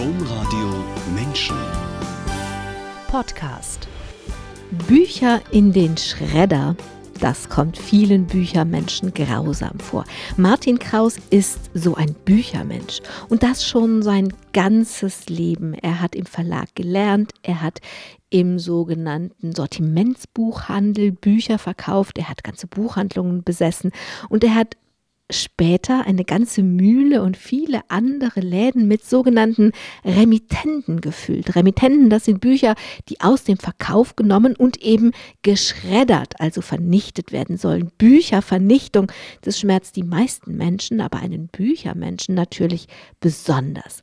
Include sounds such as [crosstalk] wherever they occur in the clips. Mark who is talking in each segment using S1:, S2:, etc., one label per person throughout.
S1: Domradio Menschen
S2: Podcast. Bücher in den Schredder. Das kommt vielen Büchermenschen grausam vor. Martin Kraus ist so ein Büchermensch und das schon sein ganzes Leben. Er hat im Verlag gelernt, er hat im sogenannten Sortimentsbuchhandel Bücher verkauft, er hat ganze Buchhandlungen besessen und er hat später eine ganze Mühle und viele andere Läden mit sogenannten Remittenten gefüllt. Remittenten, das sind Bücher, die aus dem Verkauf genommen und eben geschreddert, also vernichtet werden sollen. Büchervernichtung, das schmerzt die meisten Menschen, aber einen Büchermenschen natürlich besonders.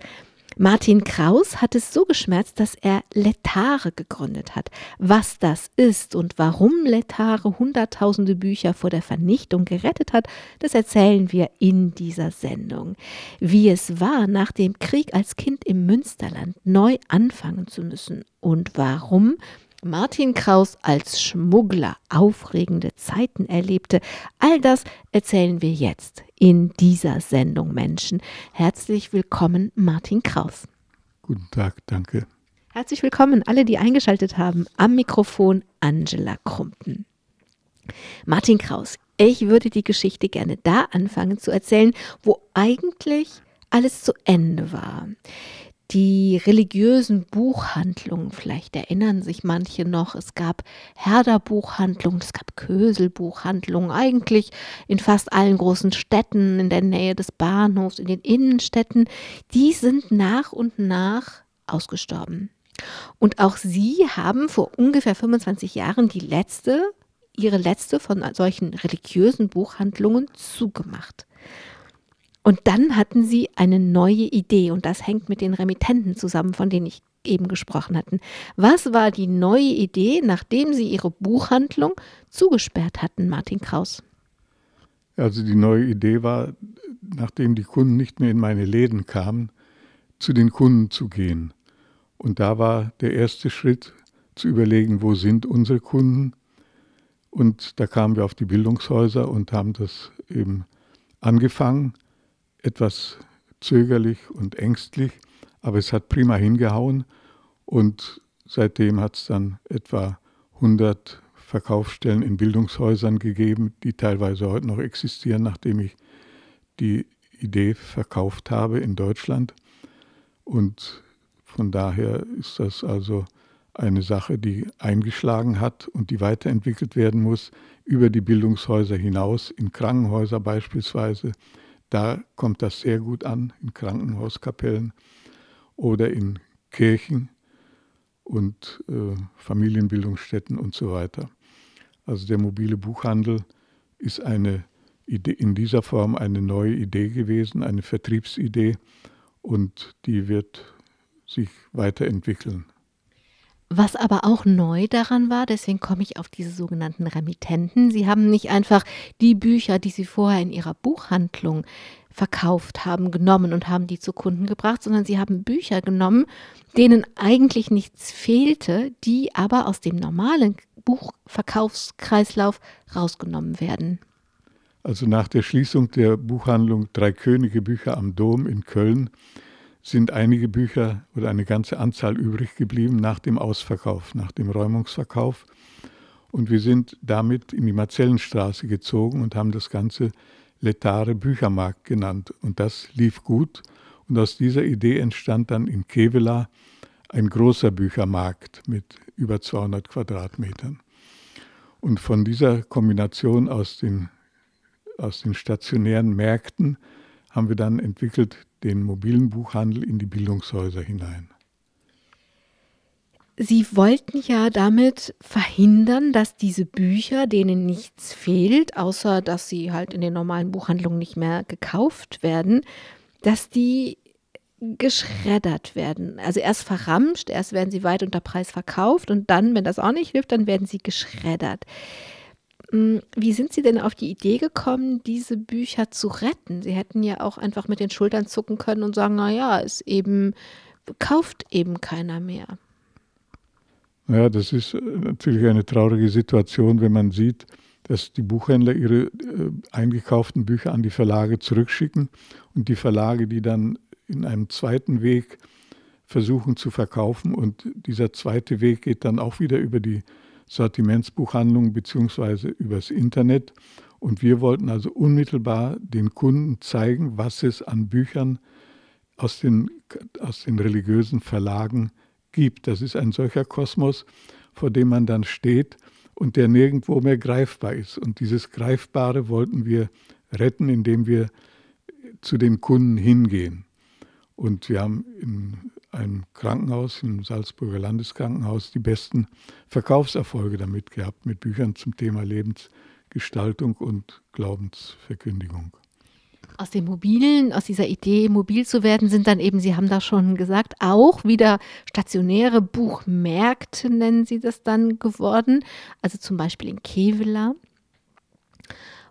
S2: Martin Kraus hat es so geschmerzt, dass er Letare gegründet hat. Was das ist und warum Letare hunderttausende Bücher vor der Vernichtung gerettet hat, das erzählen wir in dieser Sendung. Wie es war, nach dem Krieg als Kind im Münsterland neu anfangen zu müssen und warum Martin Kraus als Schmuggler aufregende Zeiten erlebte, all das erzählen wir jetzt in dieser Sendung Menschen. Herzlich willkommen, Martin Kraus.
S3: Guten Tag, danke.
S2: Herzlich willkommen alle, die eingeschaltet haben. Am Mikrofon Angela Krumpen. Martin Kraus, ich würde die Geschichte gerne da anfangen zu erzählen, wo eigentlich alles zu Ende war die religiösen Buchhandlungen, vielleicht erinnern sich manche noch, es gab Herder-Buchhandlungen, es gab Kösel-Buchhandlungen, eigentlich in fast allen großen Städten, in der Nähe des Bahnhofs, in den Innenstädten, die sind nach und nach ausgestorben. Und auch sie haben vor ungefähr 25 Jahren die letzte, ihre letzte von solchen religiösen Buchhandlungen zugemacht. Und dann hatten sie eine neue Idee und das hängt mit den Remittenten zusammen, von denen ich eben gesprochen hatte. Was war die neue Idee, nachdem sie ihre Buchhandlung zugesperrt hatten, Martin Kraus?
S3: Also die neue Idee war, nachdem die Kunden nicht mehr in meine Läden kamen, zu den Kunden zu gehen. Und da war der erste Schritt zu überlegen, wo sind unsere Kunden. Und da kamen wir auf die Bildungshäuser und haben das eben angefangen etwas zögerlich und ängstlich, aber es hat prima hingehauen und seitdem hat es dann etwa 100 Verkaufsstellen in Bildungshäusern gegeben, die teilweise heute noch existieren, nachdem ich die Idee verkauft habe in Deutschland. Und von daher ist das also eine Sache, die eingeschlagen hat und die weiterentwickelt werden muss über die Bildungshäuser hinaus, in Krankenhäuser beispielsweise, da kommt das sehr gut an, in Krankenhauskapellen oder in Kirchen und äh, Familienbildungsstätten und so weiter. Also der mobile Buchhandel ist eine Idee, in dieser Form eine neue Idee gewesen, eine Vertriebsidee und die wird sich weiterentwickeln.
S2: Was aber auch neu daran war, deswegen komme ich auf diese sogenannten Remittenten. Sie haben nicht einfach die Bücher, die Sie vorher in Ihrer Buchhandlung verkauft haben, genommen und haben die zu Kunden gebracht, sondern Sie haben Bücher genommen, denen eigentlich nichts fehlte, die aber aus dem normalen Buchverkaufskreislauf rausgenommen werden.
S3: Also nach der Schließung der Buchhandlung Drei Könige Bücher am Dom in Köln sind einige Bücher oder eine ganze Anzahl übrig geblieben nach dem Ausverkauf, nach dem Räumungsverkauf. Und wir sind damit in die Marzellenstraße gezogen und haben das Ganze Letare Büchermarkt genannt. Und das lief gut. Und aus dieser Idee entstand dann in Kevela ein großer Büchermarkt mit über 200 Quadratmetern. Und von dieser Kombination aus den, aus den stationären Märkten haben wir dann entwickelt den mobilen Buchhandel in die Bildungshäuser hinein.
S2: Sie wollten ja damit verhindern, dass diese Bücher, denen nichts fehlt, außer dass sie halt in den normalen Buchhandlungen nicht mehr gekauft werden, dass die geschreddert werden. Also erst verramscht, erst werden sie weit unter Preis verkauft und dann, wenn das auch nicht hilft, dann werden sie geschreddert. Hm, wie sind Sie denn auf die Idee gekommen, diese Bücher zu retten? Sie hätten ja auch einfach mit den Schultern zucken können und sagen, naja, es eben kauft eben keiner mehr.
S3: Ja, das ist äh, natürlich eine traurige Situation, wenn man sieht, dass die Buchhändler ihre äh, eingekauften Bücher an die Verlage zurückschicken und die Verlage, die dann in einem zweiten Weg versuchen zu verkaufen. Und dieser zweite Weg geht dann auch wieder über die Sortimentsbuchhandlung beziehungsweise übers Internet. Und wir wollten also unmittelbar den Kunden zeigen, was es an Büchern aus den, aus den religiösen Verlagen gibt. Das ist ein solcher Kosmos, vor dem man dann steht und der nirgendwo mehr greifbar ist. Und dieses Greifbare wollten wir retten, indem wir zu den Kunden hingehen. Und wir haben in einem Krankenhaus, im Salzburger Landeskrankenhaus, die besten Verkaufserfolge damit gehabt, mit Büchern zum Thema Lebensgestaltung und Glaubensverkündigung.
S2: Aus dem Mobilen, aus dieser Idee, mobil zu werden, sind dann eben, Sie haben da schon gesagt, auch wieder stationäre Buchmärkte, nennen Sie das dann geworden. Also zum Beispiel in Kevela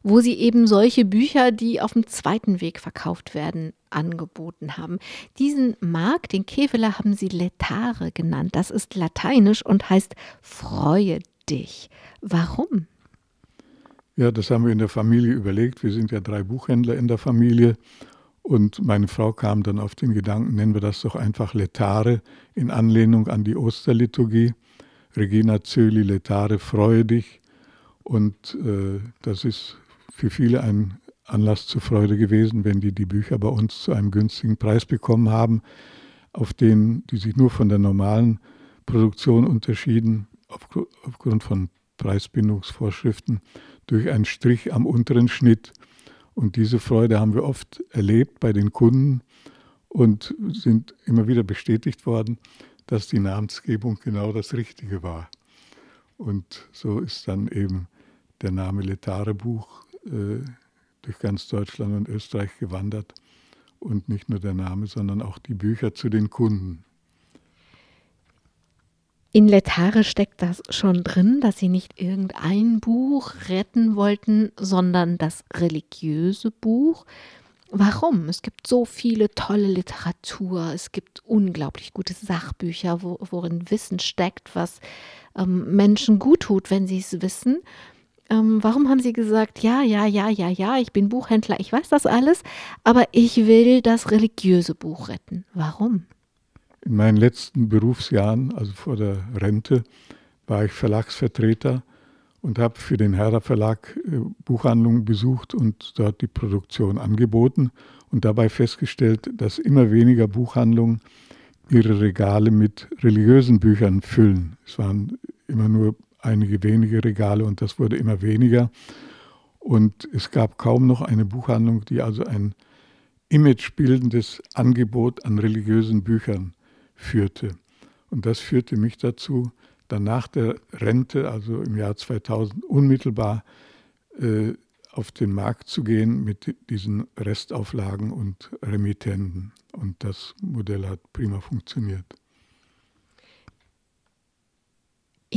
S2: wo sie eben solche Bücher, die auf dem zweiten Weg verkauft werden, angeboten haben. Diesen Markt, den Keveler, haben sie Letare genannt. Das ist lateinisch und heißt Freue dich. Warum?
S3: Ja, das haben wir in der Familie überlegt. Wir sind ja drei Buchhändler in der Familie. Und meine Frau kam dann auf den Gedanken, nennen wir das doch einfach Letare in Anlehnung an die Osterliturgie. Regina Zöli, Letare, freue dich. Und äh, das ist für viele ein Anlass zur Freude gewesen, wenn die die Bücher bei uns zu einem günstigen Preis bekommen haben, auf denen die sich nur von der normalen Produktion unterschieden, aufgrund von Preisbindungsvorschriften, durch einen Strich am unteren Schnitt. Und diese Freude haben wir oft erlebt bei den Kunden und sind immer wieder bestätigt worden, dass die Namensgebung genau das Richtige war. Und so ist dann eben der Name Letare Buch durch ganz Deutschland und Österreich gewandert. Und nicht nur der Name, sondern auch die Bücher zu den Kunden.
S2: In Letare steckt das schon drin, dass sie nicht irgendein Buch retten wollten, sondern das religiöse Buch. Warum? Es gibt so viele tolle Literatur, es gibt unglaublich gute Sachbücher, wo, worin Wissen steckt, was ähm, Menschen gut tut, wenn sie es wissen ähm, warum haben Sie gesagt, ja, ja, ja, ja, ja, ich bin Buchhändler, ich weiß das alles, aber ich will das religiöse Buch retten. Warum?
S3: In meinen letzten Berufsjahren, also vor der Rente, war ich Verlagsvertreter und habe für den Herder Verlag äh, Buchhandlungen besucht und dort die Produktion angeboten und dabei festgestellt, dass immer weniger Buchhandlungen ihre Regale mit religiösen Büchern füllen. Es waren immer nur einige wenige Regale und das wurde immer weniger. Und es gab kaum noch eine Buchhandlung, die also ein imagebildendes Angebot an religiösen Büchern führte. Und das führte mich dazu, dann nach der Rente, also im Jahr 2000, unmittelbar äh, auf den Markt zu gehen mit diesen Restauflagen und Remittenten. Und das Modell hat prima funktioniert.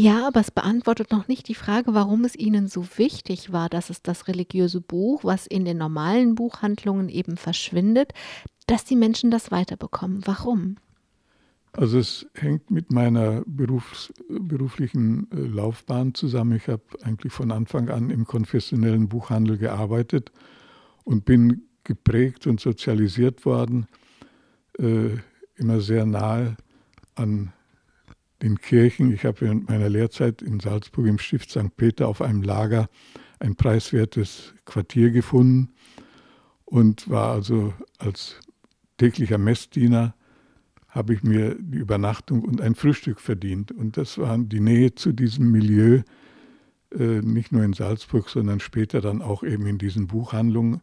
S2: Ja, aber es beantwortet noch nicht die Frage, warum es Ihnen so wichtig war, dass es das religiöse Buch, was in den normalen Buchhandlungen eben verschwindet, dass die Menschen das weiterbekommen. Warum?
S3: Also es hängt mit meiner Berufs-, beruflichen äh, Laufbahn zusammen. Ich habe eigentlich von Anfang an im konfessionellen Buchhandel gearbeitet und bin geprägt und sozialisiert worden, äh, immer sehr nahe an den Kirchen. Ich habe in meiner Lehrzeit in Salzburg im Stift St. Peter auf einem Lager ein preiswertes Quartier gefunden und war also als täglicher Messdiener habe ich mir die Übernachtung und ein Frühstück verdient. Und das war die Nähe zu diesem Milieu, äh, nicht nur in Salzburg, sondern später dann auch eben in diesen Buchhandlungen,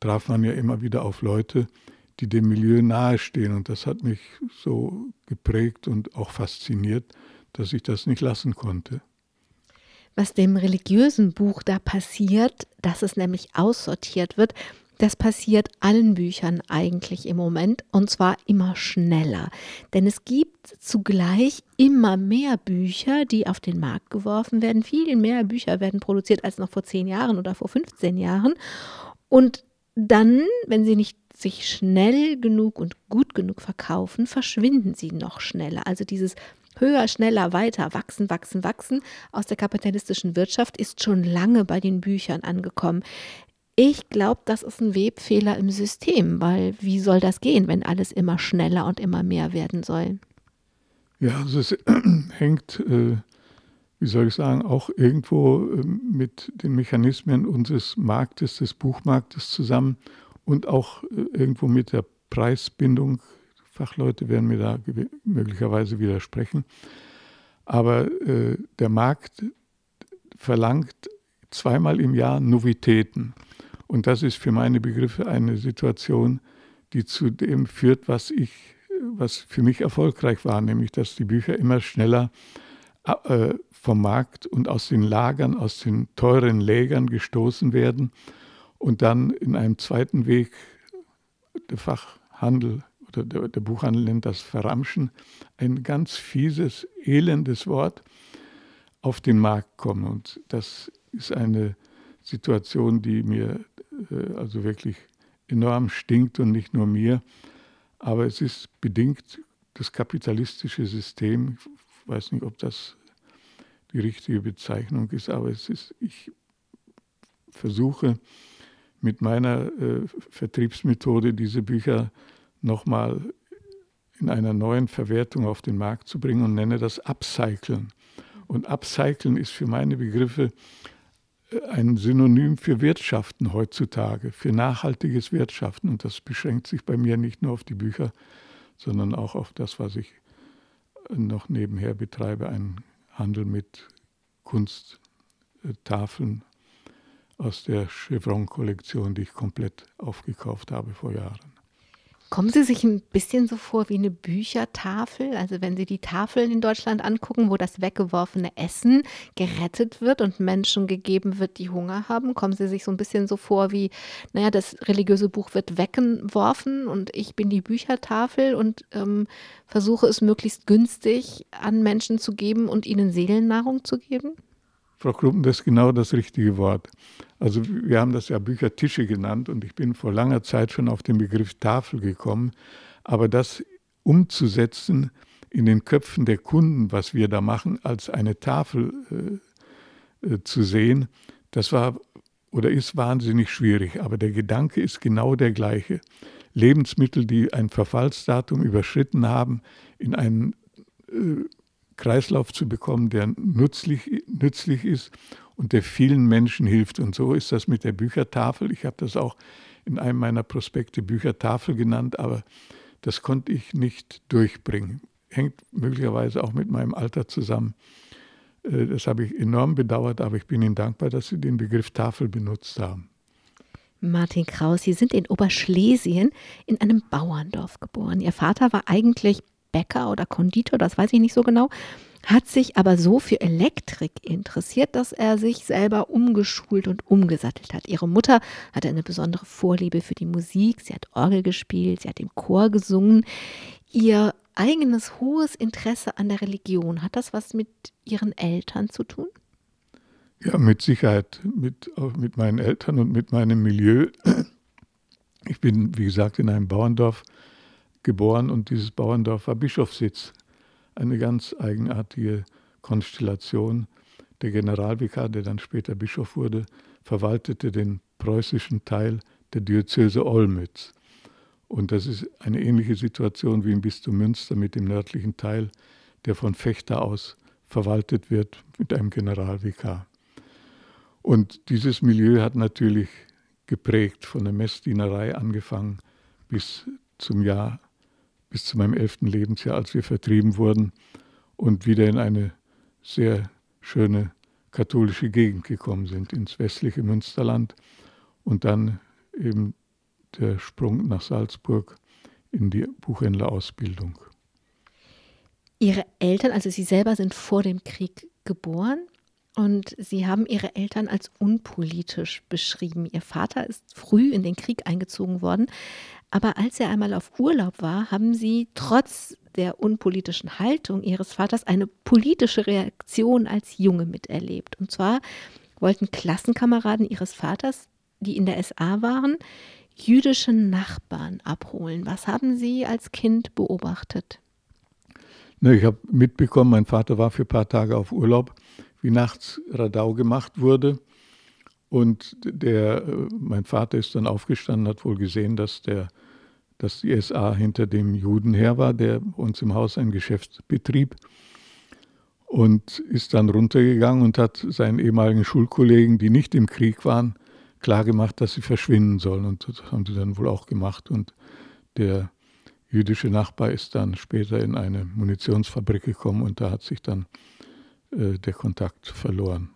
S3: traf man ja immer wieder auf Leute, die dem Milieu nahestehen. Und das hat mich so geprägt und auch fasziniert, dass ich das nicht lassen konnte.
S2: Was dem religiösen Buch da passiert, dass es nämlich aussortiert wird, das passiert allen Büchern eigentlich im Moment und zwar immer schneller. Denn es gibt zugleich immer mehr Bücher, die auf den Markt geworfen werden. Viel mehr Bücher werden produziert als noch vor zehn Jahren oder vor 15 Jahren. Und dann, wenn sie nicht sich schnell genug und gut genug verkaufen, verschwinden sie noch schneller. Also dieses höher, schneller, weiter, wachsen, wachsen, wachsen aus der kapitalistischen Wirtschaft ist schon lange bei den Büchern angekommen. Ich glaube, das ist ein Webfehler im System, weil wie soll das gehen, wenn alles immer schneller und immer mehr werden soll?
S3: Ja, also es [clears throat] hängt, äh, wie soll ich sagen, auch irgendwo äh, mit den Mechanismen unseres Marktes, des Buchmarktes zusammen und auch äh, irgendwo mit der Preisbindung. Fachleute werden mir da möglicherweise widersprechen. Aber äh, der Markt verlangt zweimal im Jahr Novitäten. Und das ist für meine Begriffe eine Situation, die zu dem führt, was ich, was für mich erfolgreich war, nämlich dass die Bücher immer schneller äh, vom Markt und aus den Lagern, aus den teuren Lägern gestoßen werden und dann in einem zweiten Weg der Fachhandel oder der, der Buchhandel nennt das Verramschen, ein ganz fieses, elendes Wort auf den Markt kommen. Und das ist eine Situation, die mir äh, also wirklich enorm stinkt und nicht nur mir. Aber es ist bedingt das kapitalistische System. Ich weiß nicht, ob das die richtige Bezeichnung ist, aber es ist, ich versuche mit meiner äh, Vertriebsmethode diese Bücher nochmal in einer neuen Verwertung auf den Markt zu bringen und nenne das Upcyclen. Und Upcyclen ist für meine Begriffe ein Synonym für Wirtschaften heutzutage, für nachhaltiges Wirtschaften. Und das beschränkt sich bei mir nicht nur auf die Bücher, sondern auch auf das, was ich noch nebenher betreibe, einen Handel mit Kunsttafeln aus der Chevron-Kollektion, die ich komplett aufgekauft habe vor Jahren.
S2: Kommen Sie sich ein bisschen so vor wie eine Büchertafel? Also wenn Sie die Tafeln in Deutschland angucken, wo das weggeworfene Essen gerettet wird und Menschen gegeben wird, die Hunger haben, kommen Sie sich so ein bisschen so vor wie, naja, das religiöse Buch wird weggeworfen und ich bin die Büchertafel und ähm, versuche es möglichst günstig an Menschen zu geben und ihnen Seelennahrung zu geben?
S3: Frau Kruppen, das ist genau das richtige Wort. Also wir haben das ja Büchertische genannt und ich bin vor langer Zeit schon auf den Begriff Tafel gekommen. Aber das umzusetzen in den Köpfen der Kunden, was wir da machen, als eine Tafel äh, äh, zu sehen, das war oder ist wahnsinnig schwierig. Aber der Gedanke ist genau der gleiche. Lebensmittel, die ein Verfallsdatum überschritten haben, in einen äh, Kreislauf zu bekommen, der nützlich, nützlich ist und der vielen Menschen hilft. Und so ist das mit der Büchertafel. Ich habe das auch in einem meiner Prospekte Büchertafel genannt, aber das konnte ich nicht durchbringen. Hängt möglicherweise auch mit meinem Alter zusammen. Äh, das habe ich enorm bedauert, aber ich bin Ihnen dankbar, dass Sie den Begriff Tafel benutzt haben.
S2: Martin Kraus, Sie sind in Oberschlesien in einem Bauerndorf geboren. Ihr Vater war eigentlich Bäcker oder Konditor, das weiß ich nicht so genau, hat sich aber so für Elektrik interessiert, dass er sich selber umgeschult und umgesattelt hat. Ihre Mutter hatte eine besondere Vorliebe für die Musik, sie hat Orgel gespielt, sie hat im Chor gesungen. Ihr eigenes hohes Interesse an der Religion, hat das was mit Ihren Eltern zu tun?
S3: Ja, mit Sicherheit, mit, mit meinen Eltern und mit meinem Milieu. Ich bin, wie gesagt, in einem Bauerndorf geboren und dieses Bauerndorf war Bischofssitz. Eine ganz eigenartige Konstellation. Der Generalvikar, der dann später Bischof wurde, verwaltete den preußischen Teil der Diözese Olmütz. Und das ist eine ähnliche Situation wie im Bistum Münster mit dem nördlichen Teil, der von Fechter aus verwaltet wird mit einem Generalvikar. Und dieses Milieu hat natürlich geprägt, von der Messdienerei angefangen bis zum Jahr bis zu meinem elften Lebensjahr, als wir vertrieben wurden und wieder in eine sehr schöne katholische Gegend gekommen sind, ins westliche Münsterland und dann eben der Sprung nach Salzburg in die Buchhändlerausbildung.
S2: Ihre Eltern, also Sie selber sind vor dem Krieg geboren und Sie haben Ihre Eltern als unpolitisch beschrieben. Ihr Vater ist früh in den Krieg eingezogen worden, aber als er einmal auf Urlaub war, haben sie trotz der unpolitischen Haltung ihres Vaters eine politische Reaktion als Junge miterlebt. Und zwar wollten Klassenkameraden ihres Vaters, die in der SA waren, jüdische Nachbarn abholen. Was haben Sie als Kind beobachtet?
S3: Ich habe mitbekommen, mein Vater war für ein paar Tage auf Urlaub, wie nachts Radau gemacht wurde. Und der, mein Vater ist dann aufgestanden, hat wohl gesehen, dass der, dass die SA hinter dem Juden her war, der uns im Haus ein Geschäft betrieb. Und ist dann runtergegangen und hat seinen ehemaligen Schulkollegen, die nicht im Krieg waren, klargemacht, dass sie verschwinden sollen. Und das haben sie dann wohl auch gemacht. Und der jüdische Nachbar ist dann später in eine Munitionsfabrik gekommen und da hat sich dann äh, der Kontakt verloren.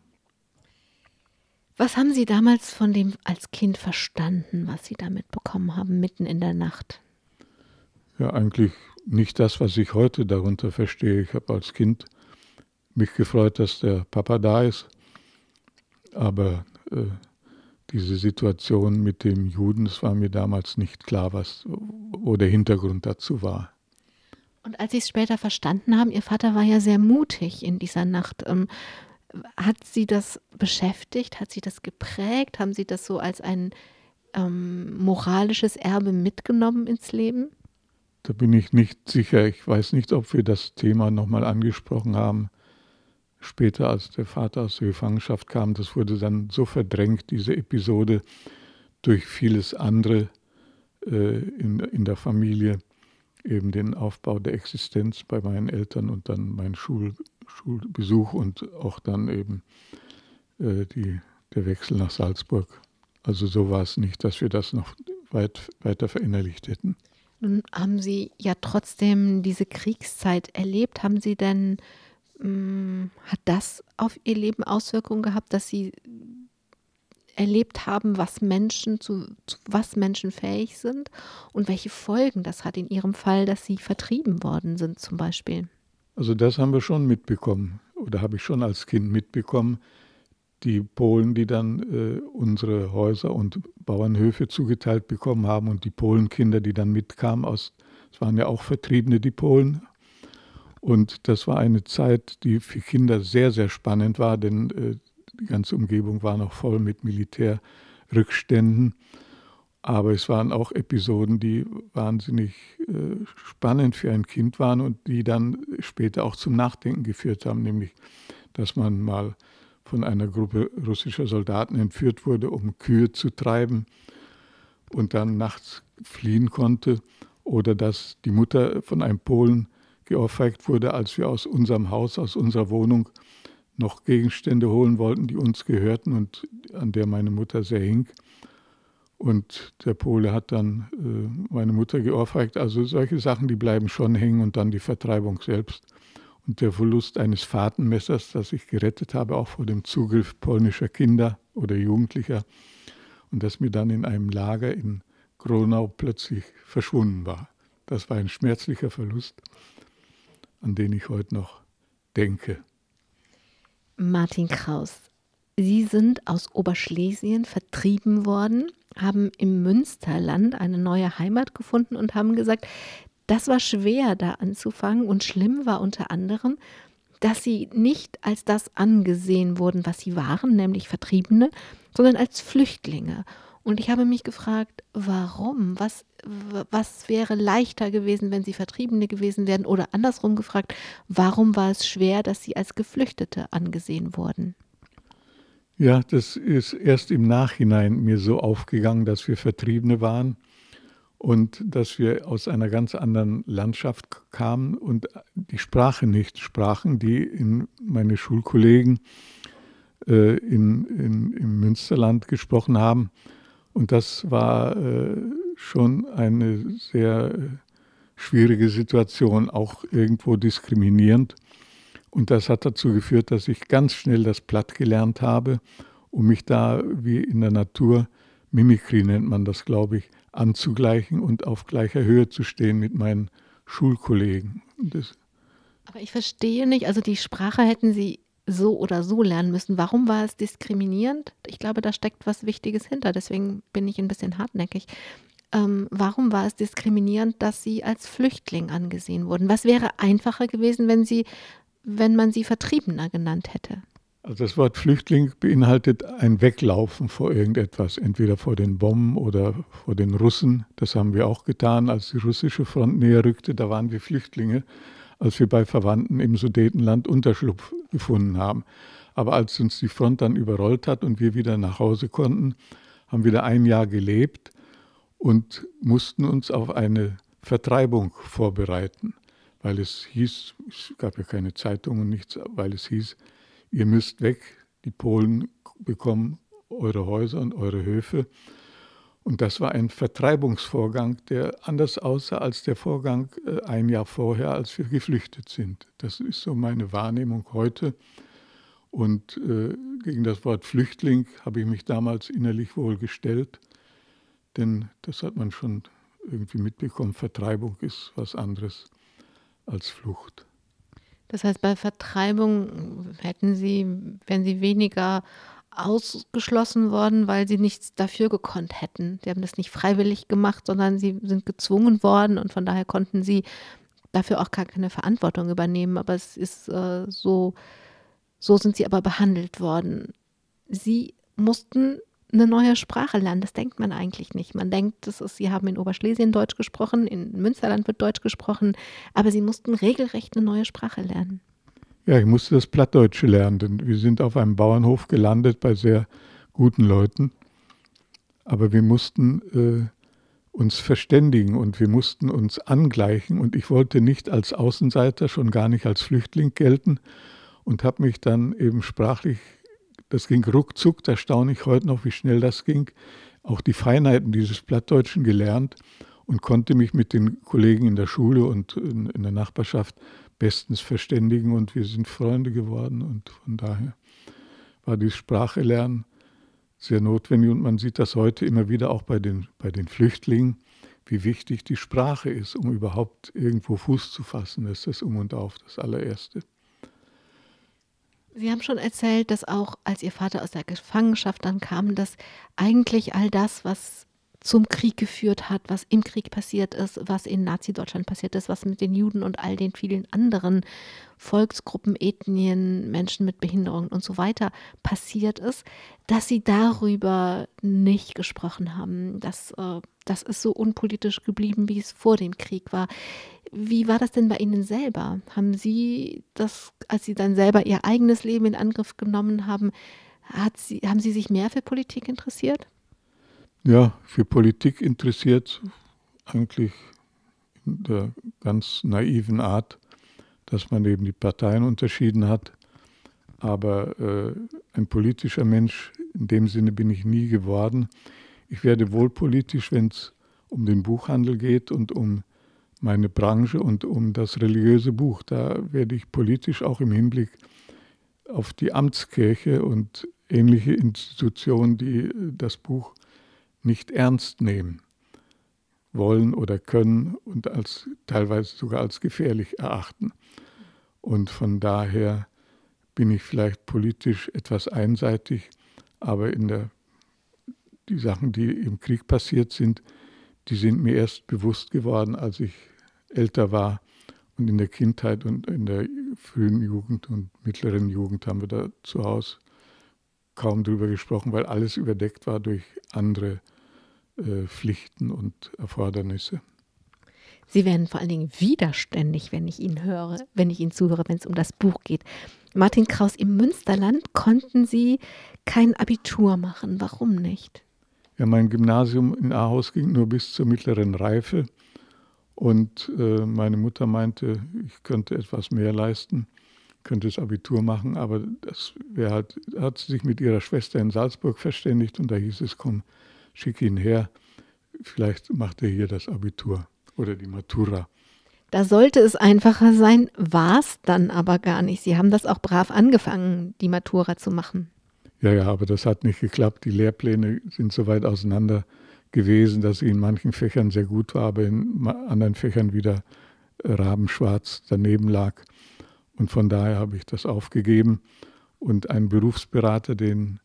S2: Was haben Sie damals von dem als Kind verstanden, was Sie da mitbekommen haben, mitten in der Nacht?
S3: Ja, eigentlich nicht das, was ich heute darunter verstehe. Ich habe als Kind mich gefreut, dass der Papa da ist, aber äh, diese Situation mit dem Juden, es war mir damals nicht klar, was, wo der Hintergrund dazu war.
S2: Und als Sie es später verstanden haben, Ihr Vater war ja sehr mutig in dieser Nacht. Ähm, hat Sie das beschäftigt? Hat Sie das geprägt? Haben Sie das so als ein ähm, moralisches Erbe mitgenommen ins Leben?
S3: Da bin ich nicht sicher. Ich weiß nicht, ob wir das Thema nochmal angesprochen haben. Später, als der Vater aus der Gefangenschaft kam, das wurde dann so verdrängt, diese Episode, durch vieles andere äh, in, in der Familie, eben den Aufbau der Existenz bei meinen Eltern und dann mein Schul, Schulbesuch und auch dann eben äh, die, der Wechsel nach Salzburg. Also so war es nicht, dass wir das noch weit, weiter verinnerlicht hätten.
S2: Nun haben Sie ja trotzdem diese Kriegszeit erlebt. Haben Sie denn, mh, hm, hat das auf Ihr Leben Auswirkungen gehabt, dass Sie erlebt haben, was Menschen zu, zu, was Menschen fähig sind und welche Folgen das hat in ihrem Fall, dass sie vertrieben worden sind zum Beispiel.
S3: Also das haben wir schon mitbekommen oder habe ich schon als Kind mitbekommen. Die Polen, die dann äh, unsere Häuser und Bauernhöfe zugeteilt bekommen haben und die Polenkinder, die dann mitkamen aus, es waren ja auch Vertriebene, die Polen. Und das war eine Zeit, die für Kinder sehr, sehr spannend war, denn äh, die ganze Umgebung war noch voll mit Militärrückständen. Aber es waren auch Episoden, die wahnsinnig äh, spannend für ein Kind waren und die dann später auch zum Nachdenken geführt haben, nämlich, dass man mal von einer Gruppe russischer Soldaten entführt wurde, um Kühe zu treiben und dann nachts fliehen konnte, oder dass die Mutter von einem Polen geohrfeigt wurde, als wir aus unserem Haus, aus unserer Wohnung noch Gegenstände holen wollten, die uns gehörten und an der meine Mutter sehr hing. Und der Pole hat dann äh, meine Mutter geohrfeigt. Also solche Sachen, die bleiben schon hängen und dann die Vertreibung selbst. Und der Verlust eines Fahrtenmessers, das ich gerettet habe, auch vor dem Zugriff polnischer Kinder oder Jugendlicher. Und das mir dann in einem Lager in Gronau plötzlich verschwunden war. Das war ein schmerzlicher Verlust, an den ich heute noch denke.
S2: Martin Kraus. Sie sind aus Oberschlesien vertrieben worden, haben im Münsterland eine neue Heimat gefunden und haben gesagt, das war schwer da anzufangen und schlimm war unter anderem, dass sie nicht als das angesehen wurden, was sie waren, nämlich Vertriebene, sondern als Flüchtlinge. Und ich habe mich gefragt, warum? Was, was wäre leichter gewesen, wenn sie Vertriebene gewesen wären? Oder andersrum gefragt, warum war es schwer, dass sie als Geflüchtete angesehen wurden?
S3: Ja, das ist erst im Nachhinein mir so aufgegangen, dass wir Vertriebene waren und dass wir aus einer ganz anderen Landschaft kamen und die Sprache nicht sprachen, die in meine Schulkollegen äh, in, in, im Münsterland gesprochen haben. Und das war äh, schon eine sehr äh, schwierige Situation, auch irgendwo diskriminierend. Und das hat dazu geführt, dass ich ganz schnell das Platt gelernt habe, um mich da wie in der Natur, Mimikry nennt man das, glaube ich, anzugleichen und auf gleicher Höhe zu stehen mit meinen Schulkollegen. Das
S2: Aber ich verstehe nicht, also die Sprache hätten Sie so oder so lernen müssen. Warum war es diskriminierend? Ich glaube, da steckt was Wichtiges hinter. Deswegen bin ich ein bisschen hartnäckig. Ähm, warum war es diskriminierend, dass sie als Flüchtling angesehen wurden? Was wäre einfacher gewesen, wenn sie, wenn man sie Vertriebener genannt hätte?
S3: Also das Wort Flüchtling beinhaltet ein Weglaufen vor irgendetwas, entweder vor den Bomben oder vor den Russen. Das haben wir auch getan, als die russische Front näher rückte. Da waren wir Flüchtlinge als wir bei Verwandten im Sudetenland Unterschlupf gefunden haben. Aber als uns die Front dann überrollt hat und wir wieder nach Hause konnten, haben wir da ein Jahr gelebt und mussten uns auf eine Vertreibung vorbereiten, weil es hieß, es gab ja keine Zeitungen, nichts, weil es hieß, ihr müsst weg, die Polen bekommen eure Häuser und eure Höfe. Und das war ein Vertreibungsvorgang, der anders aussah als der Vorgang äh, ein Jahr vorher, als wir geflüchtet sind. Das ist so meine Wahrnehmung heute. Und äh, gegen das Wort Flüchtling habe ich mich damals innerlich wohl gestellt, denn das hat man schon irgendwie mitbekommen. Vertreibung ist was anderes als Flucht.
S2: Das heißt, bei Vertreibung hätten Sie, wenn Sie weniger ausgeschlossen worden, weil sie nichts dafür gekonnt hätten. Sie haben das nicht freiwillig gemacht, sondern sie sind gezwungen worden und von daher konnten sie dafür auch gar keine Verantwortung übernehmen. Aber es ist äh, so, so sind sie aber behandelt worden. Sie mussten eine neue Sprache lernen. Das denkt man eigentlich nicht. Man denkt, das ist, sie haben in Oberschlesien Deutsch gesprochen, in Münsterland wird Deutsch gesprochen, aber sie mussten regelrecht eine neue Sprache lernen.
S3: Ja, ich musste das Plattdeutsche lernen, denn wir sind auf einem Bauernhof gelandet bei sehr guten Leuten. Aber wir mussten äh, uns verständigen und wir mussten uns angleichen. Und ich wollte nicht als Außenseiter, schon gar nicht als Flüchtling gelten und habe mich dann eben sprachlich, das ging ruckzuck, da staune ich heute noch, wie schnell das ging, auch die Feinheiten dieses Plattdeutschen gelernt und konnte mich mit den Kollegen in der Schule und in, in der Nachbarschaft bestens verständigen und wir sind Freunde geworden und von daher war die Sprache lernen sehr notwendig und man sieht das heute immer wieder auch bei den, bei den Flüchtlingen, wie wichtig die Sprache ist, um überhaupt irgendwo Fuß zu fassen. Das ist das Um und Auf, das allererste.
S2: Sie haben schon erzählt, dass auch als Ihr Vater aus der Gefangenschaft dann kam, dass eigentlich all das, was zum Krieg geführt hat, was im Krieg passiert ist, was in Nazi-Deutschland passiert ist, was mit den Juden und all den vielen anderen Volksgruppen, Ethnien, Menschen mit Behinderungen und so weiter passiert ist, dass sie darüber nicht gesprochen haben. Das, äh, das ist so unpolitisch geblieben, wie es vor dem Krieg war. Wie war das denn bei Ihnen selber? Haben Sie das, als Sie dann selber Ihr eigenes Leben in Angriff genommen haben, Sie, haben Sie sich mehr für Politik interessiert?
S3: Ja, für Politik interessiert, eigentlich in der ganz naiven Art, dass man eben die Parteien unterschieden hat. Aber äh, ein politischer Mensch in dem Sinne bin ich nie geworden. Ich werde wohl politisch, wenn es um den Buchhandel geht und um meine Branche und um das religiöse Buch. Da werde ich politisch auch im Hinblick auf die Amtskirche und ähnliche Institutionen, die das Buch nicht ernst nehmen wollen oder können und als teilweise sogar als gefährlich erachten. Und von daher bin ich vielleicht politisch etwas einseitig, aber in der, die Sachen, die im Krieg passiert sind, die sind mir erst bewusst geworden, als ich älter war. Und in der Kindheit und in der frühen Jugend und mittleren Jugend haben wir da zu Hause kaum drüber gesprochen, weil alles überdeckt war durch andere Pflichten und Erfordernisse.
S2: Sie werden vor allen Dingen widerständig, wenn ich ihn höre, wenn ich Ihnen zuhöre, wenn es um das Buch geht. Martin Kraus, im Münsterland konnten Sie kein Abitur machen. Warum nicht?
S3: Ja, mein Gymnasium in Ahaus ging nur bis zur mittleren Reife. Und äh, meine Mutter meinte, ich könnte etwas mehr leisten, könnte das Abitur machen, aber das halt, hat sie sich mit ihrer Schwester in Salzburg verständigt und da hieß es, komm, schick ihn her, vielleicht macht er hier das Abitur oder die Matura.
S2: Da sollte es einfacher sein, war es dann aber gar nicht. Sie haben das auch brav angefangen, die Matura zu machen.
S3: Ja, ja, aber das hat nicht geklappt. Die Lehrpläne sind so weit auseinander gewesen, dass sie in manchen Fächern sehr gut war, aber in anderen Fächern wieder rabenschwarz daneben lag. Und von daher habe ich das aufgegeben. Und ein Berufsberater, den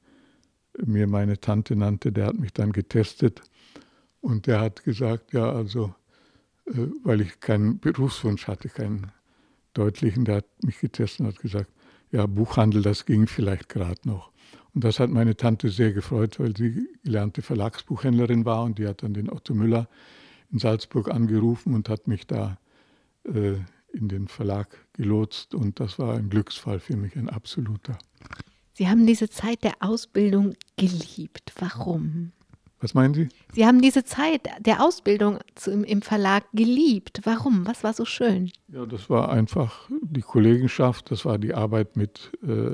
S3: mir meine Tante nannte, der hat mich dann getestet und der hat gesagt, ja, also, äh, weil ich keinen Berufswunsch hatte, keinen deutlichen, der hat mich getestet und hat gesagt, ja, Buchhandel, das ging vielleicht gerade noch. Und das hat meine Tante sehr gefreut, weil sie gelernte Verlagsbuchhändlerin war und die hat dann den Otto Müller in Salzburg angerufen und hat mich da äh, in den Verlag gelotst und das war ein Glücksfall für mich, ein absoluter.
S2: Sie haben diese Zeit der Ausbildung geliebt. Warum?
S3: Was meinen Sie?
S2: Sie haben diese Zeit der Ausbildung im Verlag geliebt. Warum? Was war so schön?
S3: Ja, das war einfach die Kollegenschaft, das war die Arbeit mit äh,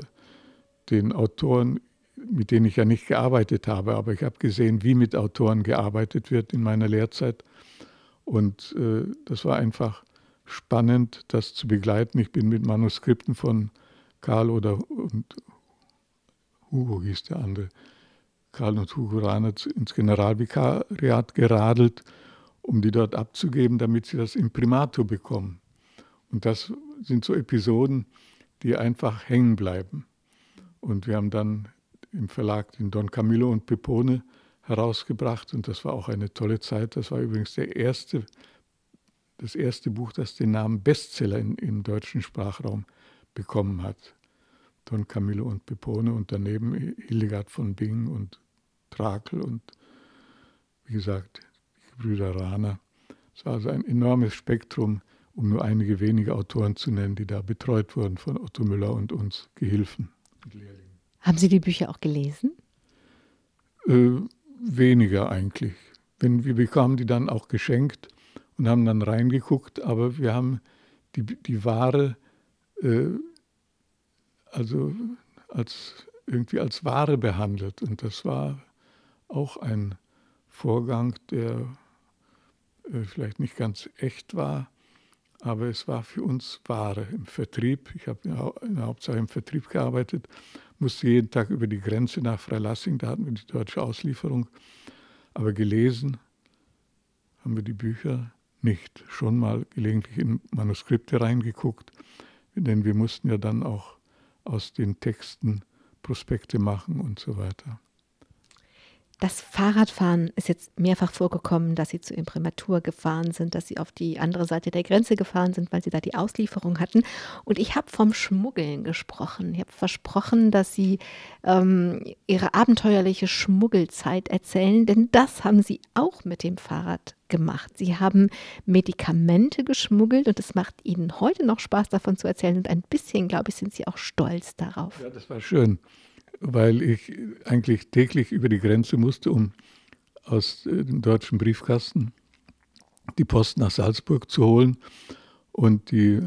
S3: den Autoren, mit denen ich ja nicht gearbeitet habe, aber ich habe gesehen, wie mit Autoren gearbeitet wird in meiner Lehrzeit. Und äh, das war einfach spannend, das zu begleiten. Ich bin mit Manuskripten von Karl oder und Hugo hieß der andere, Karl und Hugo Rahner ins Generalvikariat geradelt, um die dort abzugeben, damit sie das Imprimatur bekommen. Und das sind so Episoden, die einfach hängen bleiben. Und wir haben dann im Verlag den Don Camillo und Pepone herausgebracht und das war auch eine tolle Zeit. Das war übrigens der erste, das erste Buch, das den Namen Bestseller in, im deutschen Sprachraum bekommen hat. Don Camillo und Pepone und daneben Hildegard von Bing und Trakel und wie gesagt, die Brüder Rahner. Es war also ein enormes Spektrum, um nur einige wenige Autoren zu nennen, die da betreut wurden von Otto Müller und uns Gehilfen und
S2: Lehrlingen. Haben Sie die Bücher auch gelesen?
S3: Äh, weniger eigentlich. Wenn, wir bekamen die dann auch geschenkt und haben dann reingeguckt, aber wir haben die, die Ware äh, also als irgendwie als Ware behandelt. Und das war auch ein Vorgang, der äh, vielleicht nicht ganz echt war, aber es war für uns Ware im Vertrieb. Ich habe in der Hauptsache im Vertrieb gearbeitet, musste jeden Tag über die Grenze nach Freilassing, da hatten wir die deutsche Auslieferung. Aber gelesen haben wir die Bücher nicht. Schon mal gelegentlich in Manuskripte reingeguckt, denn wir mussten ja dann auch aus den Texten Prospekte machen und so weiter.
S2: Das Fahrradfahren ist jetzt mehrfach vorgekommen, dass Sie zu Imprimatur gefahren sind, dass Sie auf die andere Seite der Grenze gefahren sind, weil Sie da die Auslieferung hatten. Und ich habe vom Schmuggeln gesprochen. Ich habe versprochen, dass Sie ähm, Ihre abenteuerliche Schmuggelzeit erzählen, denn das haben Sie auch mit dem Fahrrad gemacht. Sie haben Medikamente geschmuggelt und es macht Ihnen heute noch Spaß, davon zu erzählen. Und ein bisschen, glaube ich, sind Sie auch stolz darauf.
S3: Ja, das war schön weil ich eigentlich täglich über die Grenze musste, um aus äh, dem deutschen Briefkasten die Post nach Salzburg zu holen. Und die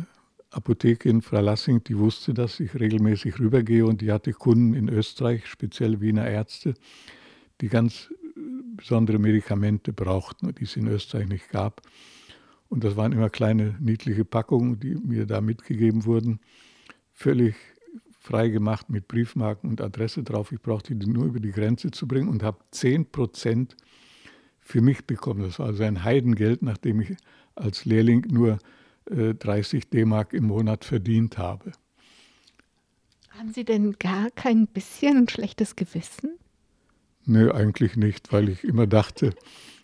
S3: Apotheke in Fralassing, die wusste, dass ich regelmäßig rübergehe und die hatte Kunden in Österreich, speziell Wiener Ärzte, die ganz äh, besondere Medikamente brauchten, die es in Österreich nicht gab. Und das waren immer kleine, niedliche Packungen, die mir da mitgegeben wurden. Völlig freigemacht mit Briefmarken und Adresse drauf. Ich brauchte die nur über die Grenze zu bringen und habe 10 Prozent für mich bekommen. Das war also ein Heidengeld, nachdem ich als Lehrling nur äh, 30 D-Mark im Monat verdient habe.
S2: Haben Sie denn gar kein bisschen ein schlechtes Gewissen?
S3: Nö, eigentlich nicht, weil ich immer dachte,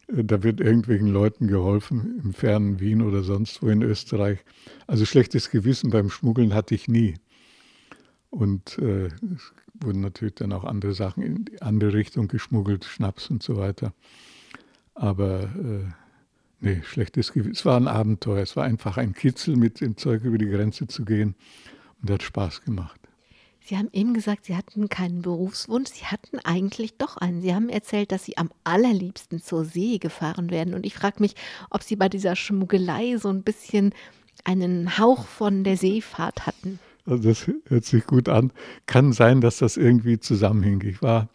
S3: äh, da wird irgendwelchen Leuten geholfen, im fernen Wien oder sonst wo in Österreich. Also schlechtes Gewissen beim Schmuggeln hatte ich nie. Und äh, es wurden natürlich dann auch andere Sachen in die andere Richtung geschmuggelt, Schnaps und so weiter. Aber äh, nee, schlechtes Gewissen. Es war ein Abenteuer. Es war einfach ein Kitzel, mit dem Zeug über die Grenze zu gehen. Und hat Spaß gemacht.
S2: Sie haben eben gesagt, Sie hatten keinen Berufswunsch. Sie hatten eigentlich doch einen. Sie haben erzählt, dass Sie am allerliebsten zur See gefahren werden. Und ich frage mich, ob Sie bei dieser Schmuggelei so ein bisschen einen Hauch von der Seefahrt hatten.
S3: Also das hört sich gut an. Kann sein, dass das irgendwie zusammenhing. Ich war,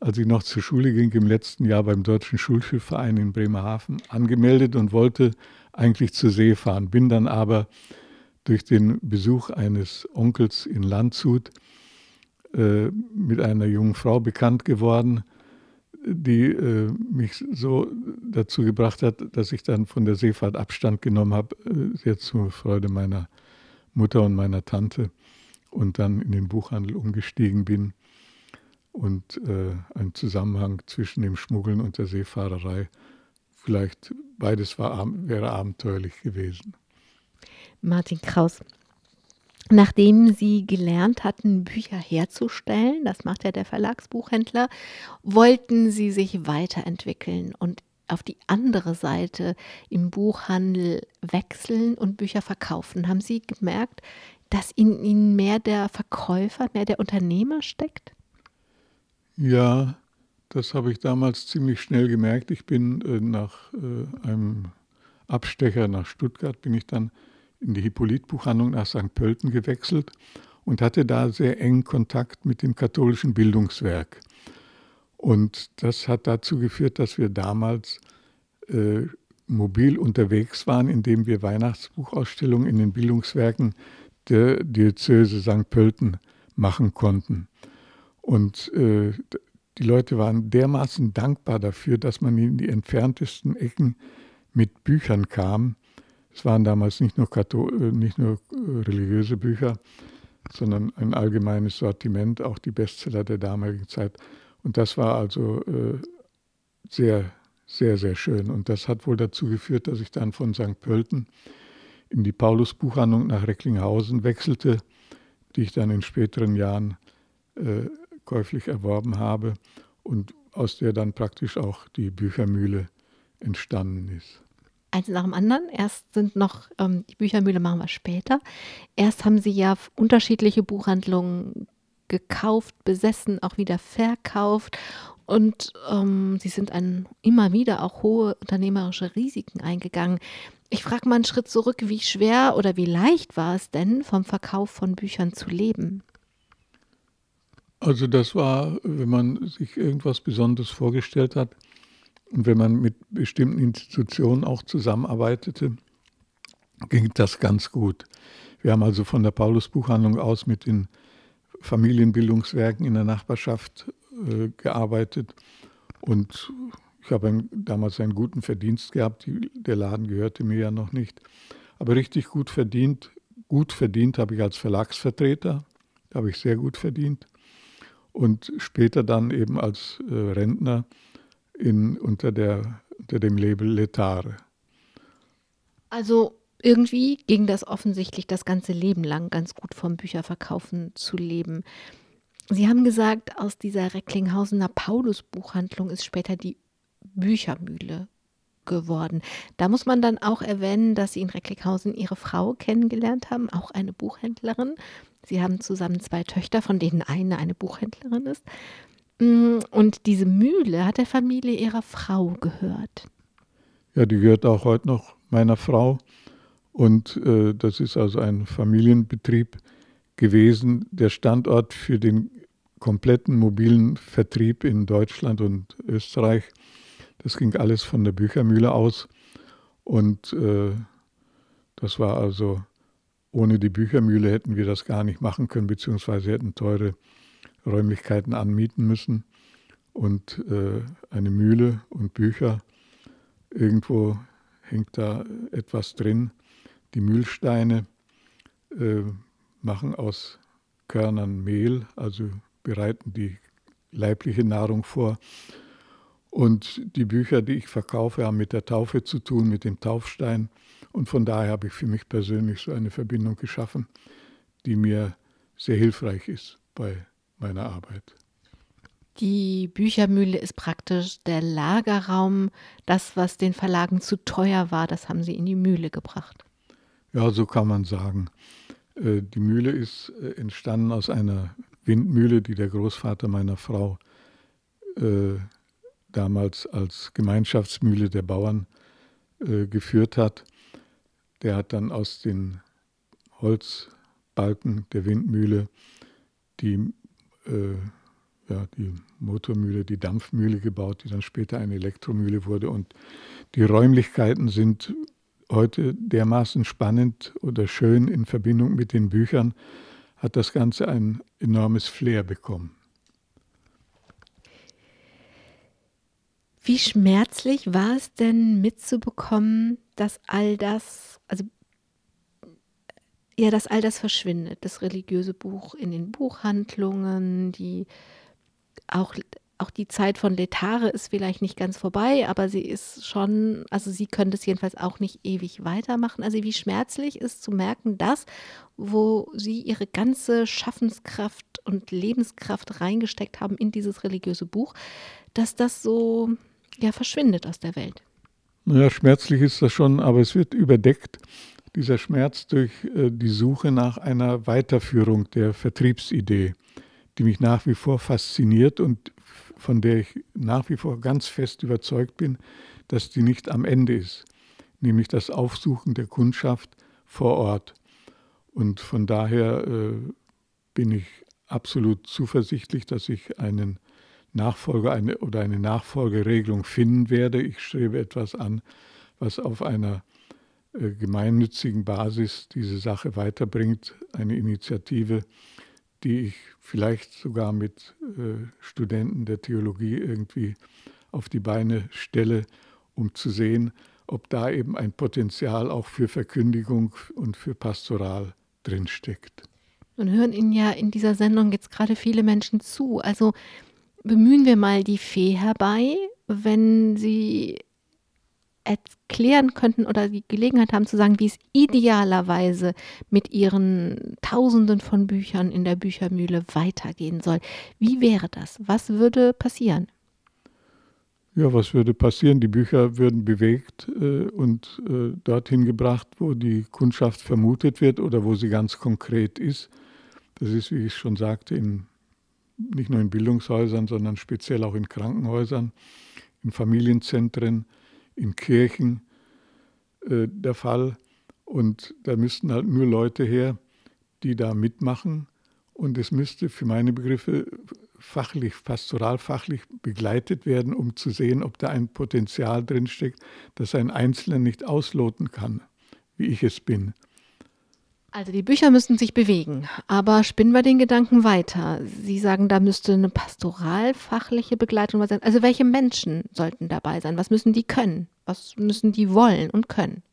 S3: als ich noch zur Schule ging, im letzten Jahr beim Deutschen Schulschiffverein in Bremerhaven angemeldet und wollte eigentlich zur See fahren. Bin dann aber durch den Besuch eines Onkels in Landshut äh, mit einer jungen Frau bekannt geworden, die äh, mich so dazu gebracht hat, dass ich dann von der Seefahrt Abstand genommen habe, äh, sehr zur Freude meiner Mutter und meiner Tante und dann in den Buchhandel umgestiegen bin und äh, ein Zusammenhang zwischen dem Schmuggeln und der Seefahrerei, vielleicht beides war, wäre abenteuerlich gewesen.
S2: Martin Kraus, Nachdem Sie gelernt hatten, Bücher herzustellen, das macht ja der Verlagsbuchhändler, wollten Sie sich weiterentwickeln und auf die andere Seite im Buchhandel wechseln und Bücher verkaufen? Haben Sie gemerkt, dass in Ihnen mehr der Verkäufer, mehr der Unternehmer steckt?
S3: Ja, das habe ich damals ziemlich schnell gemerkt. Ich bin äh, nach äh, einem Abstecher nach Stuttgart, bin ich dann in die Hippolytbuchhandlung nach St. Pölten gewechselt und hatte da sehr engen Kontakt mit dem katholischen Bildungswerk. Und das hat dazu geführt, dass wir damals äh, mobil unterwegs waren, indem wir Weihnachtsbuchausstellungen in den Bildungswerken der Diözese St. Pölten machen konnten. Und äh, die Leute waren dermaßen dankbar dafür, dass man in die entferntesten Ecken mit Büchern kam. Es waren damals nicht nur, äh, nicht nur äh, religiöse Bücher, sondern ein allgemeines Sortiment, auch die Bestseller der damaligen Zeit. Und das war also äh, sehr sehr, sehr schön. Und das hat wohl dazu geführt, dass ich dann von St. Pölten in die Paulusbuchhandlung nach Recklinghausen wechselte, die ich dann in späteren Jahren äh, käuflich erworben habe und aus der dann praktisch auch die Büchermühle entstanden ist.
S2: Eins nach dem anderen. Erst sind noch, ähm, die Büchermühle machen wir später. Erst haben Sie ja unterschiedliche Buchhandlungen gekauft, besessen, auch wieder verkauft. Und ähm, sie sind ein, immer wieder auch hohe unternehmerische Risiken eingegangen. Ich frage mal einen Schritt zurück, wie schwer oder wie leicht war es denn, vom Verkauf von Büchern zu leben?
S3: Also das war, wenn man sich irgendwas Besonderes vorgestellt hat und wenn man mit bestimmten Institutionen auch zusammenarbeitete, ging das ganz gut. Wir haben also von der Paulusbuchhandlung aus mit den Familienbildungswerken in der Nachbarschaft äh, gearbeitet und ich habe damals einen guten Verdienst gehabt. Die, der Laden gehörte mir ja noch nicht. Aber richtig gut verdient, gut verdient habe ich als Verlagsvertreter. Da habe ich sehr gut verdient. Und später dann eben als äh, Rentner in, unter, der, unter dem Label Letare.
S2: Also irgendwie ging das offensichtlich das ganze Leben lang ganz gut vom Bücherverkaufen zu leben. Sie haben gesagt, aus dieser Recklinghausener Paulus-Buchhandlung ist später die Büchermühle geworden. Da muss man dann auch erwähnen, dass Sie in Recklinghausen Ihre Frau kennengelernt haben, auch eine Buchhändlerin. Sie haben zusammen zwei Töchter, von denen eine eine Buchhändlerin ist. Mm, und diese Mühle hat der Familie Ihrer Frau gehört.
S3: Ja, die gehört auch heute noch meiner Frau. Und äh, das ist also ein Familienbetrieb gewesen, der Standort für den kompletten mobilen Vertrieb in Deutschland und Österreich. Das ging alles von der Büchermühle aus. Und äh, das war also, ohne die Büchermühle hätten wir das gar nicht machen können, beziehungsweise hätten teure Räumlichkeiten anmieten müssen. Und äh, eine Mühle und Bücher, irgendwo hängt da etwas drin. Die Mühlsteine äh, machen aus Körnern Mehl, also bereiten die leibliche Nahrung vor. Und die Bücher, die ich verkaufe, haben mit der Taufe zu tun, mit dem Taufstein. Und von daher habe ich für mich persönlich so eine Verbindung geschaffen, die mir sehr hilfreich ist bei meiner Arbeit.
S2: Die Büchermühle ist praktisch der Lagerraum. Das, was den Verlagen zu teuer war, das haben sie in die Mühle gebracht.
S3: Ja, so kann man sagen. Äh, die Mühle ist äh, entstanden aus einer Windmühle, die der Großvater meiner Frau äh, damals als Gemeinschaftsmühle der Bauern geführt hat. Der hat dann aus den Holzbalken der Windmühle die, äh, ja, die Motormühle, die Dampfmühle gebaut, die dann später eine Elektromühle wurde. Und die Räumlichkeiten sind heute dermaßen spannend oder schön in Verbindung mit den Büchern, hat das Ganze ein enormes Flair bekommen.
S2: Wie schmerzlich war es denn mitzubekommen, dass all das, also ja, dass all das verschwindet, das religiöse Buch in den Buchhandlungen, die auch auch die Zeit von Letare ist vielleicht nicht ganz vorbei, aber sie ist schon, also sie können das jedenfalls auch nicht ewig weitermachen. Also wie schmerzlich ist zu merken, dass, wo sie ihre ganze Schaffenskraft und Lebenskraft reingesteckt haben in dieses religiöse Buch, dass das so ja verschwindet aus der Welt.
S3: Naja, schmerzlich ist das schon, aber es wird überdeckt, dieser Schmerz durch äh, die Suche nach einer Weiterführung der Vertriebsidee, die mich nach wie vor fasziniert und von der ich nach wie vor ganz fest überzeugt bin, dass die nicht am Ende ist, nämlich das Aufsuchen der Kundschaft vor Ort. Und von daher äh, bin ich absolut zuversichtlich, dass ich einen Nachfolger eine, oder eine Nachfolgeregelung finden werde. Ich strebe etwas an, was auf einer äh, gemeinnützigen Basis diese Sache weiterbringt, eine Initiative, die ich vielleicht sogar mit äh, Studenten der Theologie irgendwie auf die Beine stelle, um zu sehen, ob da eben ein Potenzial auch für Verkündigung und für Pastoral drinsteckt.
S2: Nun hören Ihnen ja in dieser Sendung jetzt gerade viele Menschen zu. Also bemühen wir mal die Fee herbei, wenn Sie erklären könnten oder die Gelegenheit haben zu sagen, wie es idealerweise mit Ihren Tausenden von Büchern in der Büchermühle weitergehen soll. Wie wäre das? Was würde passieren?
S3: Ja, was würde passieren? Die Bücher würden bewegt äh, und äh, dorthin gebracht, wo die Kundschaft vermutet wird oder wo sie ganz konkret ist. Das ist, wie ich schon sagte, in, nicht nur in Bildungshäusern, sondern speziell auch in Krankenhäusern, in Familienzentren, in Kirchen äh, der Fall. Und da müssten halt nur Leute her, die da mitmachen. Und es müsste für meine Begriffe fachlich, pastoralfachlich begleitet werden, um zu sehen, ob da ein Potenzial drinsteckt, das ein Einzelner nicht ausloten kann, wie ich es bin.
S2: Also die Bücher müssen sich bewegen, aber spinnen wir den Gedanken weiter. Sie sagen, da müsste eine pastoralfachliche Begleitung sein. Also welche Menschen sollten dabei sein? Was müssen die können? Was müssen die wollen und können?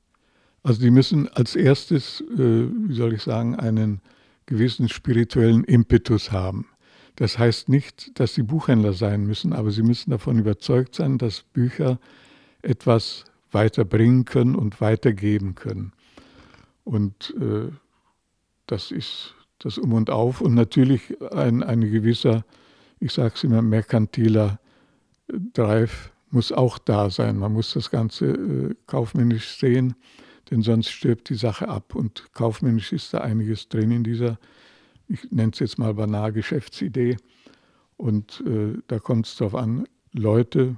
S3: Also die müssen als erstes, äh, wie soll ich sagen, einen gewissen spirituellen Impetus haben. Das heißt nicht, dass sie Buchhändler sein müssen, aber sie müssen davon überzeugt sein, dass Bücher etwas weiterbringen können und weitergeben können. Und äh, das ist das Um und Auf und natürlich ein, ein gewisser, ich sage es immer, merkantiler Drive muss auch da sein. Man muss das Ganze äh, kaufmännisch sehen, denn sonst stirbt die Sache ab. Und kaufmännisch ist da einiges drin in dieser, ich nenne es jetzt mal banal, Geschäftsidee. Und äh, da kommt es darauf an, Leute,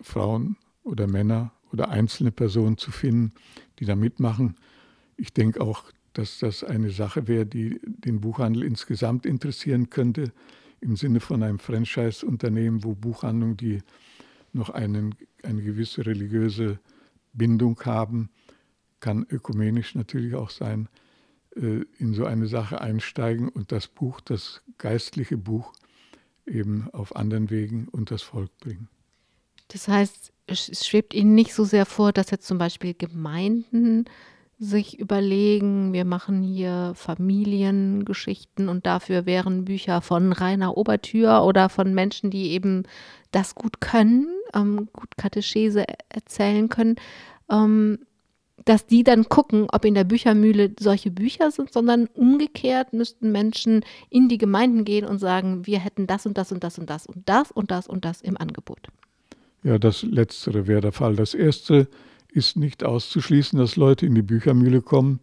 S3: Frauen oder Männer oder einzelne Personen zu finden, die da mitmachen. Ich denke auch, dass das eine Sache wäre, die den Buchhandel insgesamt interessieren könnte, im Sinne von einem Franchise-Unternehmen, wo Buchhandlungen, die noch einen, eine gewisse religiöse Bindung haben, kann ökumenisch natürlich auch sein, äh, in so eine Sache einsteigen und das Buch, das geistliche Buch, eben auf anderen Wegen und das Volk bringen.
S2: Das heißt, es schwebt Ihnen nicht so sehr vor, dass jetzt zum Beispiel Gemeinden sich überlegen, wir machen hier Familiengeschichten und dafür wären Bücher von Rainer Obertür oder von Menschen, die eben das gut können, ähm, gut Katechese erzählen können, ähm, dass die dann gucken, ob in der Büchermühle solche Bücher sind, sondern umgekehrt müssten Menschen in die Gemeinden gehen und sagen, wir hätten das und das und das und das und das und das und das im Angebot.
S3: Ja, das Letztere wäre der Fall. Das Erste ist nicht auszuschließen, dass Leute in die Büchermühle kommen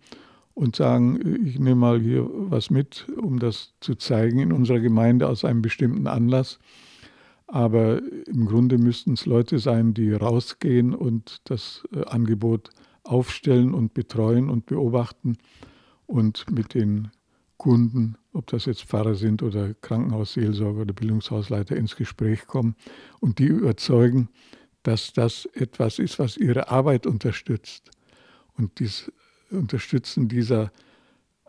S3: und sagen, ich nehme mal hier was mit, um das zu zeigen in unserer Gemeinde aus einem bestimmten Anlass. Aber im Grunde müssten es Leute sein, die rausgehen und das äh, Angebot aufstellen und betreuen und beobachten und mit den Kunden, ob das jetzt Pfarrer sind oder Krankenhausseelsorger oder Bildungshausleiter, ins Gespräch kommen und die überzeugen, dass das etwas ist, was ihre Arbeit unterstützt. Und das Unterstützen dieser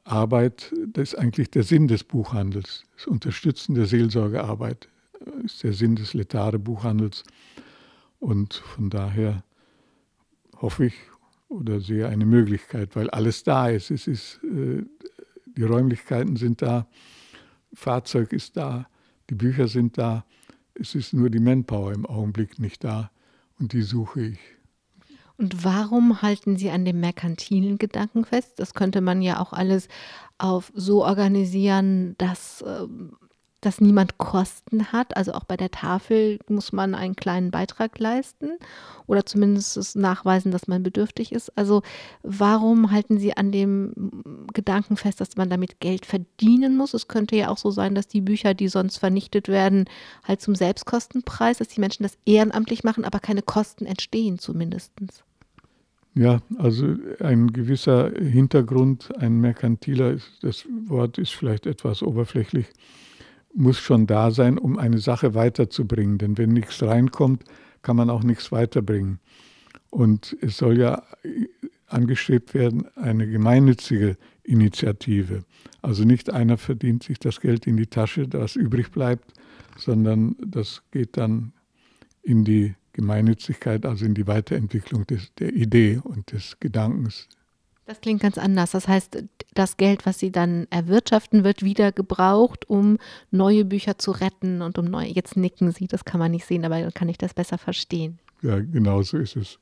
S3: Arbeit, das ist eigentlich der Sinn des Buchhandels. Das Unterstützen der Seelsorgearbeit ist der Sinn des Letare-Buchhandels. Und von daher hoffe ich oder sehe eine Möglichkeit, weil alles da ist. Es ist äh, die Räumlichkeiten sind da, Fahrzeug ist da, die Bücher sind da. Es ist nur die Manpower im Augenblick nicht da und die suche ich.
S2: Und warum halten Sie an dem merkantilen Gedanken fest? Das könnte man ja auch alles auf so organisieren, dass, ähm, dass niemand Kosten hat. Also auch bei der Tafel muss man einen kleinen Beitrag leisten oder zumindest nachweisen, dass man bedürftig ist. Also warum halten Sie an dem Gedanken fest, dass man damit Geld verdienen muss. Es könnte ja auch so sein, dass die Bücher, die sonst vernichtet werden, halt zum Selbstkostenpreis, dass die Menschen das ehrenamtlich machen, aber keine Kosten entstehen zumindest.
S3: Ja, also ein gewisser Hintergrund, ein merkantiler, das Wort ist vielleicht etwas oberflächlich, muss schon da sein, um eine Sache weiterzubringen. Denn wenn nichts reinkommt, kann man auch nichts weiterbringen. Und es soll ja angestrebt werden, eine gemeinnützige Initiative. Also nicht einer verdient sich das Geld in die Tasche, das übrig bleibt, sondern das geht dann in die Gemeinnützigkeit, also in die Weiterentwicklung des, der Idee und des Gedankens.
S2: Das klingt ganz anders. Das heißt, das Geld, was Sie dann erwirtschaften, wird wieder gebraucht, um neue Bücher zu retten und um neue. Jetzt nicken Sie, das kann man nicht sehen, aber dann kann ich das besser verstehen.
S3: Ja, genau so ist es.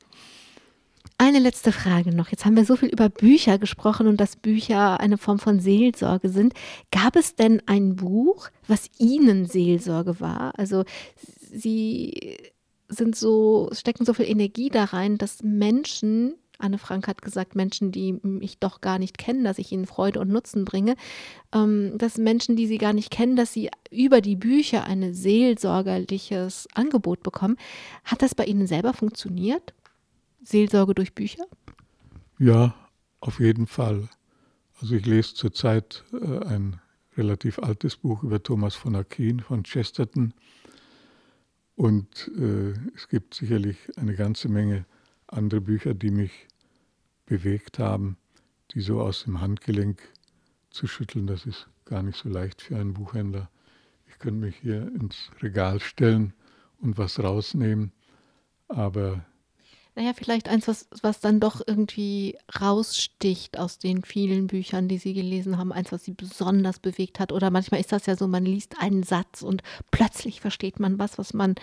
S2: Eine letzte Frage noch. Jetzt haben wir so viel über Bücher gesprochen und dass Bücher eine Form von Seelsorge sind. Gab es denn ein Buch, was Ihnen Seelsorge war? Also Sie sind so, stecken so viel Energie da rein, dass Menschen, Anne Frank hat gesagt, Menschen, die mich doch gar nicht kennen, dass ich ihnen Freude und Nutzen bringe, ähm, dass Menschen, die sie gar nicht kennen, dass sie über die Bücher ein seelsorgerliches Angebot bekommen. Hat das bei Ihnen selber funktioniert? Seelsorge durch Bücher?
S3: Ja, auf jeden Fall. Also ich lese zurzeit äh, ein relativ altes Buch über Thomas von Aquin von Chesterton und äh, es gibt sicherlich eine ganze Menge andere Bücher, die mich bewegt haben, die so aus dem Handgelenk zu schütteln, das ist gar nicht so leicht für einen Buchhändler. Ich könnte mich hier ins Regal stellen und was rausnehmen, aber
S2: naja, vielleicht eins, was, was dann doch irgendwie raussticht aus den vielen Büchern, die Sie gelesen haben, eins, was Sie besonders bewegt hat. Oder manchmal ist das ja so, man liest einen Satz und plötzlich versteht man was, was man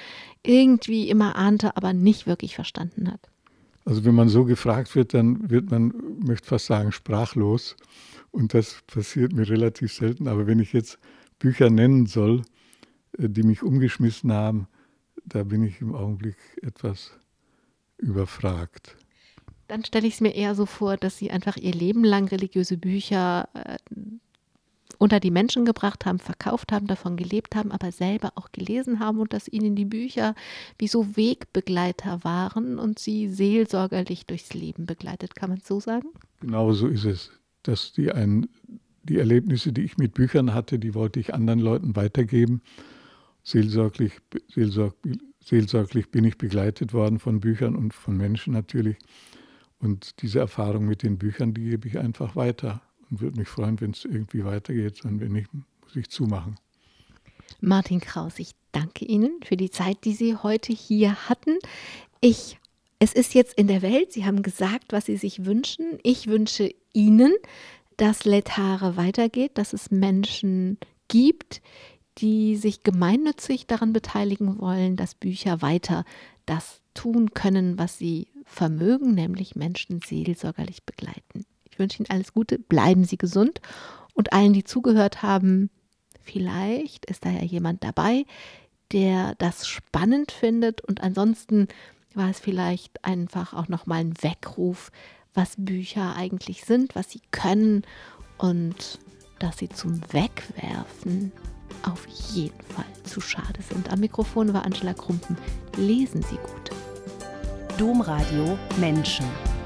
S2: irgendwie immer ahnte, aber nicht wirklich verstanden hat.
S3: Also wenn man so gefragt wird, dann wird man, möchte fast sagen, sprachlos. Und das passiert mir relativ selten. Aber wenn ich jetzt Bücher nennen soll, äh, die mich umgeschmissen haben, da bin ich im Augenblick etwas überfragt.
S2: Dann stelle ich es mir eher so vor, dass Sie einfach Ihr Leben lang religiöse Bücher äh, unter die Menschen gebracht haben, verkauft haben, davon gelebt haben, aber selber auch gelesen haben und dass ihnen die Bücher wie so Wegbegleiter waren und sie seelsorgerlich durchs Leben begleitet. Kann man so sagen?
S3: Genau so ist es. Dass die, ein, die Erlebnisse, die ich mit Büchern hatte, die wollte ich anderen Leuten weitergeben. Seelsorglich, seelsorglich seelsorglich bin ich begleitet worden von Büchern und von Menschen natürlich. Und diese Erfahrung mit den Büchern, die gebe ich einfach weiter und würde mich freuen, wenn es irgendwie weitergeht. Und wenn nicht, muss ich zumachen.
S2: Martin Kraus, ich danke Ihnen für die Zeit, die Sie heute hier hatten. Ich, es ist jetzt in der Welt. Sie haben gesagt, was Sie sich wünschen. Ich wünsche Ihnen, dass Letare weitergeht, dass es Menschen gibt, die sich gemeinnützig daran beteiligen wollen, dass Bücher weiter das tun können, was sie vermögen, nämlich Menschen seelsorgerlich begleiten. Ich wünsche Ihnen alles Gute, bleiben Sie gesund und allen, die zugehört haben, vielleicht ist da ja jemand dabei, der das spannend findet und ansonsten war es vielleicht einfach auch nochmal ein Weckruf, was Bücher eigentlich sind, was sie können und dass sie zum Wegwerfen auf jeden Fall zu schade sind. Am Mikrofon war Angela Krumpen. Lesen Sie gut.
S4: Domradio Menschen.